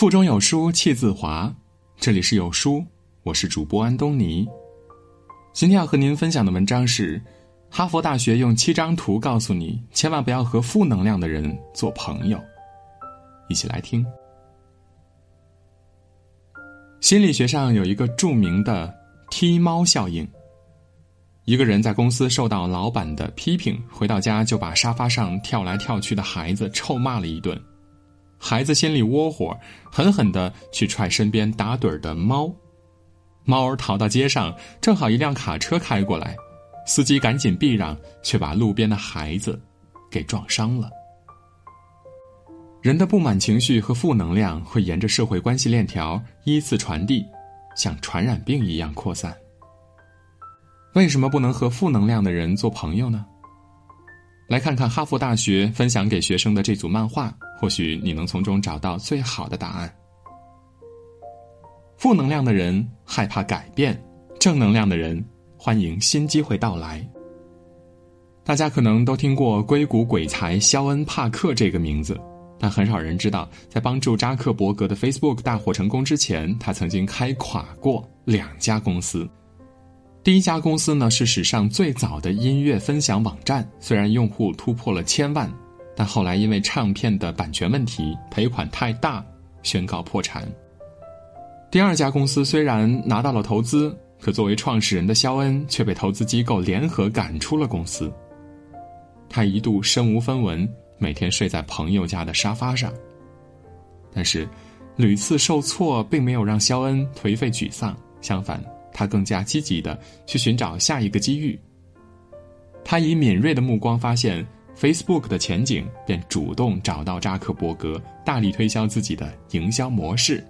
腹中有书气自华，这里是有书，我是主播安东尼。今天要和您分享的文章是：哈佛大学用七张图告诉你，千万不要和负能量的人做朋友。一起来听。心理学上有一个著名的踢猫效应。一个人在公司受到老板的批评，回到家就把沙发上跳来跳去的孩子臭骂了一顿。孩子心里窝火，狠狠的去踹身边打盹的猫，猫儿逃到街上，正好一辆卡车开过来，司机赶紧避让，却把路边的孩子给撞伤了。人的不满情绪和负能量会沿着社会关系链条依次传递，像传染病一样扩散。为什么不能和负能量的人做朋友呢？来看看哈佛大学分享给学生的这组漫画，或许你能从中找到最好的答案。负能量的人害怕改变，正能量的人欢迎新机会到来。大家可能都听过硅谷鬼才肖恩·帕克这个名字，但很少人知道，在帮助扎克伯格的 Facebook 大获成功之前，他曾经开垮过两家公司。第一家公司呢是史上最早的音乐分享网站，虽然用户突破了千万，但后来因为唱片的版权问题、赔款太大，宣告破产。第二家公司虽然拿到了投资，可作为创始人的肖恩却被投资机构联合赶出了公司。他一度身无分文，每天睡在朋友家的沙发上。但是，屡次受挫并没有让肖恩颓废沮丧，相反。他更加积极的去寻找下一个机遇。他以敏锐的目光发现 Facebook 的前景，便主动找到扎克伯格，大力推销自己的营销模式。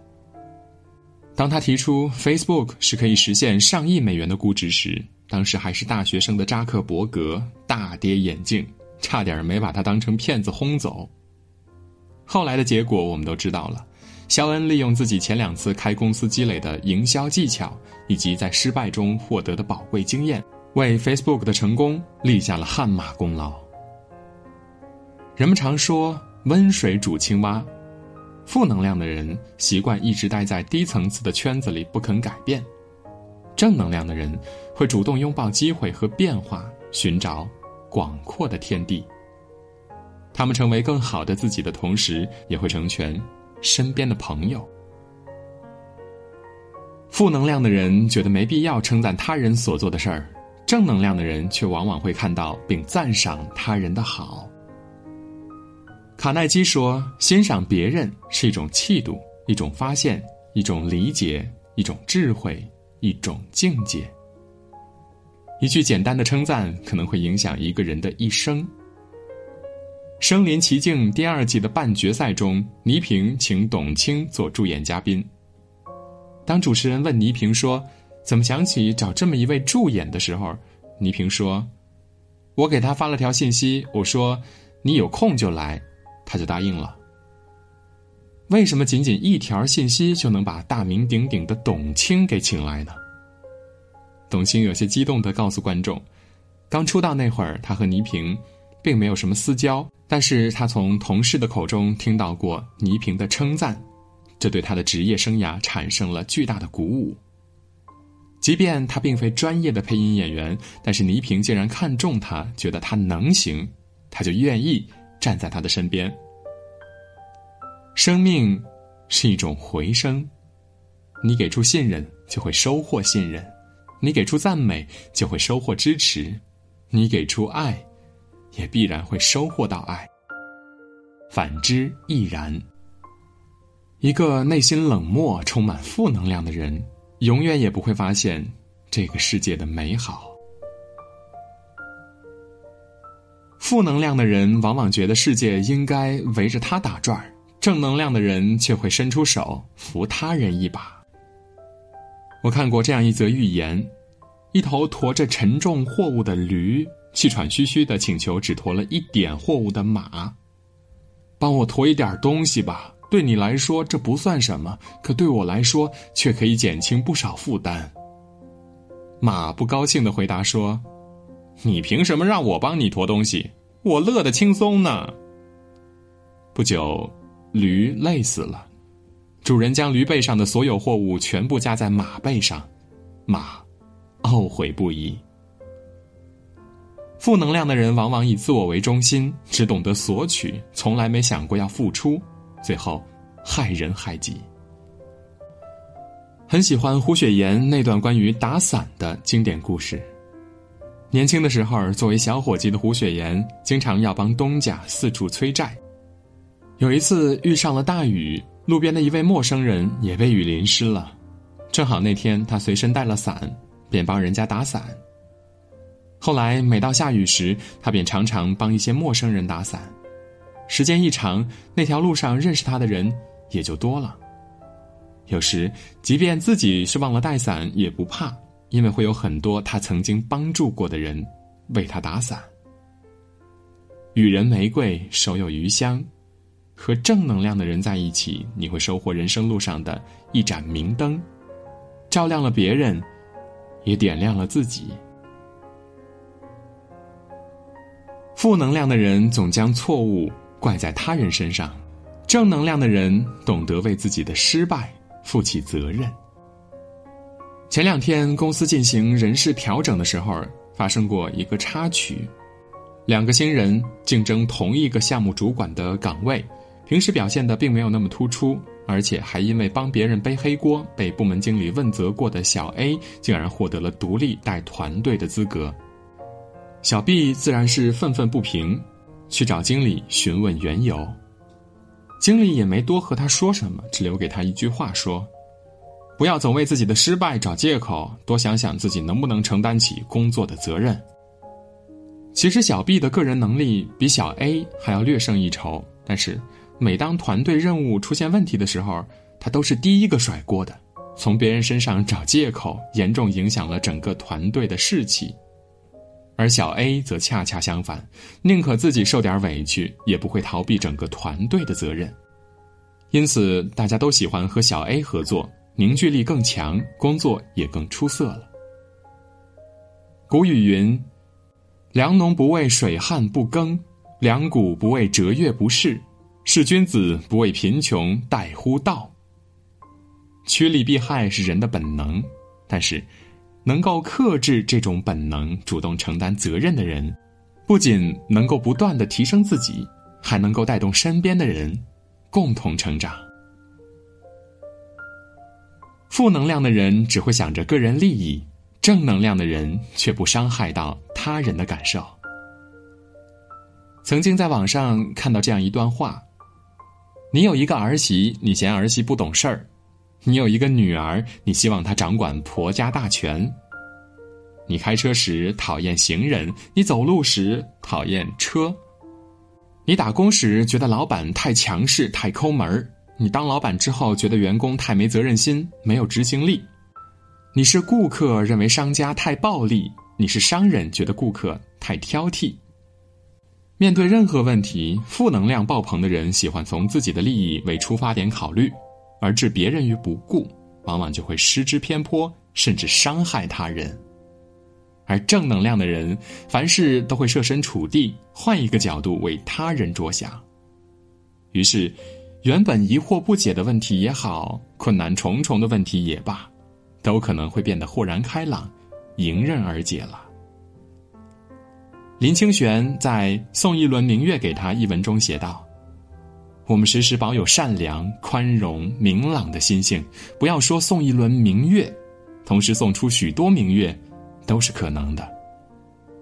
当他提出 Facebook 是可以实现上亿美元的估值时，当时还是大学生的扎克伯格大跌眼镜，差点没把他当成骗子轰走。后来的结果我们都知道了。肖恩利用自己前两次开公司积累的营销技巧，以及在失败中获得的宝贵经验，为 Facebook 的成功立下了汗马功劳。人们常说“温水煮青蛙”，负能量的人习惯一直待在低层次的圈子里不肯改变，正能量的人会主动拥抱机会和变化，寻找广阔的天地。他们成为更好的自己的同时，也会成全。身边的朋友，负能量的人觉得没必要称赞他人所做的事儿，正能量的人却往往会看到并赞赏他人的好。卡耐基说：“欣赏别人是一种气度，一种发现，一种理解，一种智慧，一种境界。一句简单的称赞可能会影响一个人的一生。”《身临其境》第二季的半决赛中，倪萍请董卿做助演嘉宾。当主持人问倪萍说：“怎么想起找这么一位助演的时候？”倪萍说：“我给他发了条信息，我说你有空就来，他就答应了。”为什么仅仅一条信息就能把大名鼎鼎的董卿给请来呢？董卿有些激动的告诉观众：“刚出道那会儿，他和倪萍。”并没有什么私交，但是他从同事的口中听到过倪萍的称赞，这对他的职业生涯产生了巨大的鼓舞。即便他并非专业的配音演员，但是倪萍竟然看中他，觉得他能行，他就愿意站在他的身边。生命是一种回声，你给出信任，就会收获信任；你给出赞美，就会收获支持；你给出爱。也必然会收获到爱。反之亦然。一个内心冷漠、充满负能量的人，永远也不会发现这个世界的美好。负能量的人往往觉得世界应该围着他打转儿，正能量的人却会伸出手扶他人一把。我看过这样一则寓言：一头驮着沉重货物的驴。气喘吁吁的请求只驮了一点货物的马，帮我驮一点东西吧。对你来说这不算什么，可对我来说却可以减轻不少负担。马不高兴的回答说：“你凭什么让我帮你驮东西？我乐得轻松呢。”不久，驴累死了，主人将驴背上的所有货物全部加在马背上，马懊悔不已。负能量的人往往以自我为中心，只懂得索取，从来没想过要付出，最后害人害己。很喜欢胡雪岩那段关于打伞的经典故事。年轻的时候，作为小伙计的胡雪岩，经常要帮东家四处催债。有一次遇上了大雨，路边的一位陌生人也被雨淋湿了，正好那天他随身带了伞，便帮人家打伞。后来每到下雨时，他便常常帮一些陌生人打伞。时间一长，那条路上认识他的人也就多了。有时，即便自己是忘了带伞，也不怕，因为会有很多他曾经帮助过的人为他打伞。予人玫瑰，手有余香。和正能量的人在一起，你会收获人生路上的一盏明灯，照亮了别人，也点亮了自己。负能量的人总将错误怪在他人身上，正能量的人懂得为自己的失败负起责任。前两天公司进行人事调整的时候，发生过一个插曲，两个新人竞争同一个项目主管的岗位。平时表现的并没有那么突出，而且还因为帮别人背黑锅被部门经理问责过的小 A，竟然获得了独立带团队的资格。小 B 自然是愤愤不平，去找经理询问缘由。经理也没多和他说什么，只留给他一句话说：“不要总为自己的失败找借口，多想想自己能不能承担起工作的责任。”其实小 B 的个人能力比小 A 还要略胜一筹，但是。每当团队任务出现问题的时候，他都是第一个甩锅的，从别人身上找借口，严重影响了整个团队的士气。而小 A 则恰恰相反，宁可自己受点委屈，也不会逃避整个团队的责任。因此，大家都喜欢和小 A 合作，凝聚力更强，工作也更出色了。古语云：“良农不为水旱不耕，良谷不为折月不仕。”是君子不为贫穷待乎道。趋利避害是人的本能，但是能够克制这种本能、主动承担责任的人，不仅能够不断的提升自己，还能够带动身边的人共同成长。负能量的人只会想着个人利益，正能量的人却不伤害到他人的感受。曾经在网上看到这样一段话。你有一个儿媳，你嫌儿媳不懂事儿；你有一个女儿，你希望她掌管婆家大权。你开车时讨厌行人，你走路时讨厌车。你打工时觉得老板太强势、太抠门儿；你当老板之后觉得员工太没责任心、没有执行力。你是顾客，认为商家太暴力；你是商人，觉得顾客太挑剔。面对任何问题，负能量爆棚的人喜欢从自己的利益为出发点考虑，而置别人于不顾，往往就会失之偏颇，甚至伤害他人。而正能量的人，凡事都会设身处地，换一个角度为他人着想。于是，原本疑惑不解的问题也好，困难重重的问题也罢，都可能会变得豁然开朗，迎刃而解了。林清玄在送一轮明月给他一文中写道：“我们时时保有善良、宽容、明朗的心性，不要说送一轮明月，同时送出许多明月，都是可能的。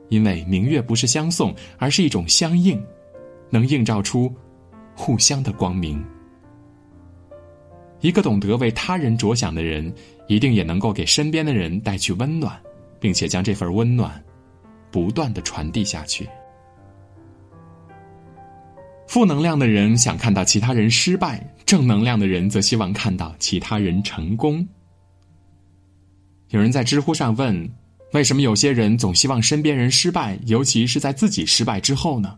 因为明月不是相送，而是一种相应，能映照出互相的光明。一个懂得为他人着想的人，一定也能够给身边的人带去温暖，并且将这份温暖。”不断的传递下去。负能量的人想看到其他人失败，正能量的人则希望看到其他人成功。有人在知乎上问：“为什么有些人总希望身边人失败，尤其是在自己失败之后呢？”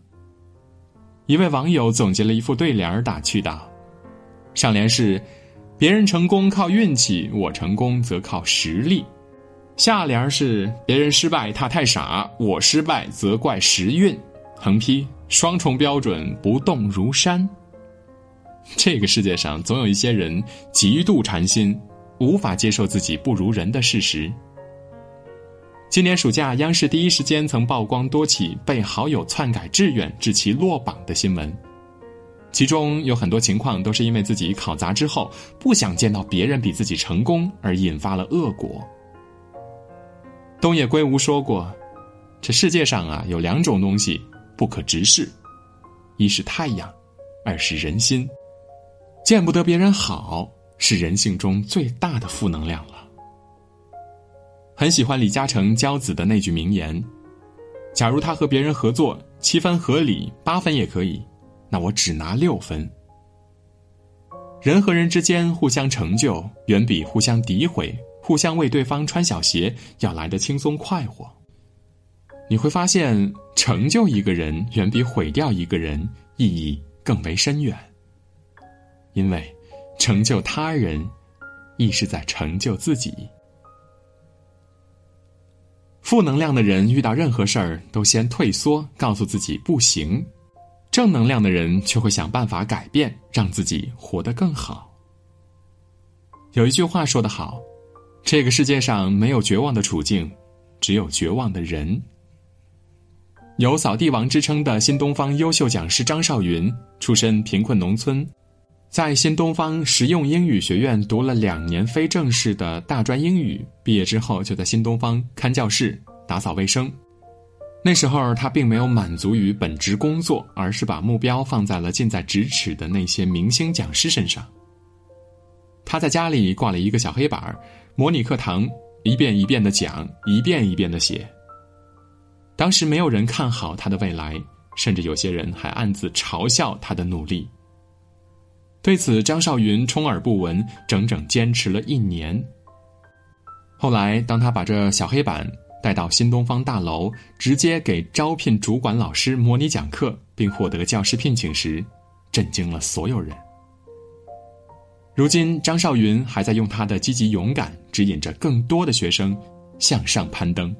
一位网友总结了一副对联儿打趣道：“上联是‘别人成功靠运气，我成功则靠实力’。”下联是别人失败他太傻，我失败则怪时运。横批双重标准不动如山。这个世界上总有一些人极度馋心，无法接受自己不如人的事实。今年暑假，央视第一时间曾曝光多起被好友篡改志愿致其落榜的新闻，其中有很多情况都是因为自己考砸之后不想见到别人比自己成功而引发了恶果。东野圭吾说过：“这世界上啊，有两种东西不可直视，一是太阳，二是人心。见不得别人好，是人性中最大的负能量了。”很喜欢李嘉诚教子的那句名言：“假如他和别人合作七分合理，八分也可以，那我只拿六分。”人和人之间互相成就，远比互相诋毁、互相为对方穿小鞋要来的轻松快活。你会发现，成就一个人远比毁掉一个人意义更为深远，因为成就他人，亦是在成就自己。负能量的人遇到任何事儿都先退缩，告诉自己不行；正能量的人却会想办法改变，让自己活得更好。有一句话说得好：“这个世界上没有绝望的处境，只有绝望的人。”有“扫地王”之称的新东方优秀讲师张少云，出身贫困农村，在新东方实用英语学院读了两年非正式的大专英语。毕业之后，就在新东方看教室、打扫卫生。那时候，他并没有满足于本职工作，而是把目标放在了近在咫尺的那些明星讲师身上。他在家里挂了一个小黑板，模拟课堂，一遍一遍的讲，一遍一遍的写。当时没有人看好他的未来，甚至有些人还暗自嘲笑他的努力。对此，张少云充耳不闻，整整坚持了一年。后来，当他把这小黑板带到新东方大楼，直接给招聘主管老师模拟讲课，并获得教师聘请时，震惊了所有人。如今，张少云还在用他的积极勇敢，指引着更多的学生向上攀登。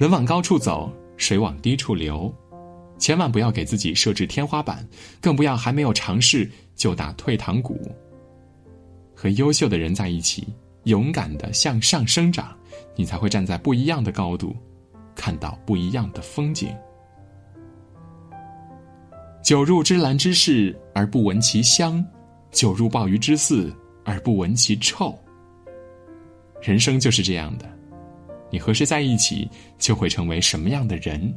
人往高处走，水往低处流，千万不要给自己设置天花板，更不要还没有尝试就打退堂鼓。和优秀的人在一起。勇敢的向上生长，你才会站在不一样的高度，看到不一样的风景。酒入芝兰之室而不闻其香，酒入鲍鱼之肆而不闻其臭。人生就是这样的，你和谁在一起，就会成为什么样的人。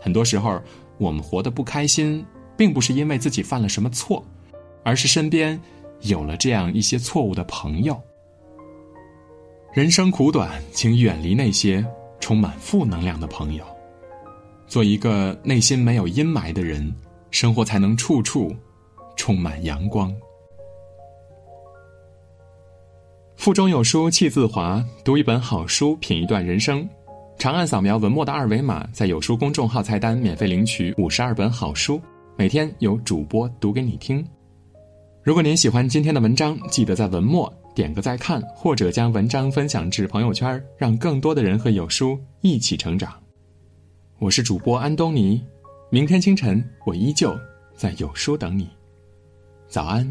很多时候，我们活得不开心，并不是因为自己犯了什么错，而是身边。有了这样一些错误的朋友，人生苦短，请远离那些充满负能量的朋友，做一个内心没有阴霾的人，生活才能处处充满阳光。腹中有书气自华，读一本好书，品一段人生。长按扫描文末的二维码，在有书公众号菜单免费领取五十二本好书，每天有主播读给你听。如果您喜欢今天的文章，记得在文末点个再看，或者将文章分享至朋友圈，让更多的人和有书一起成长。我是主播安东尼，明天清晨我依旧在有书等你，早安。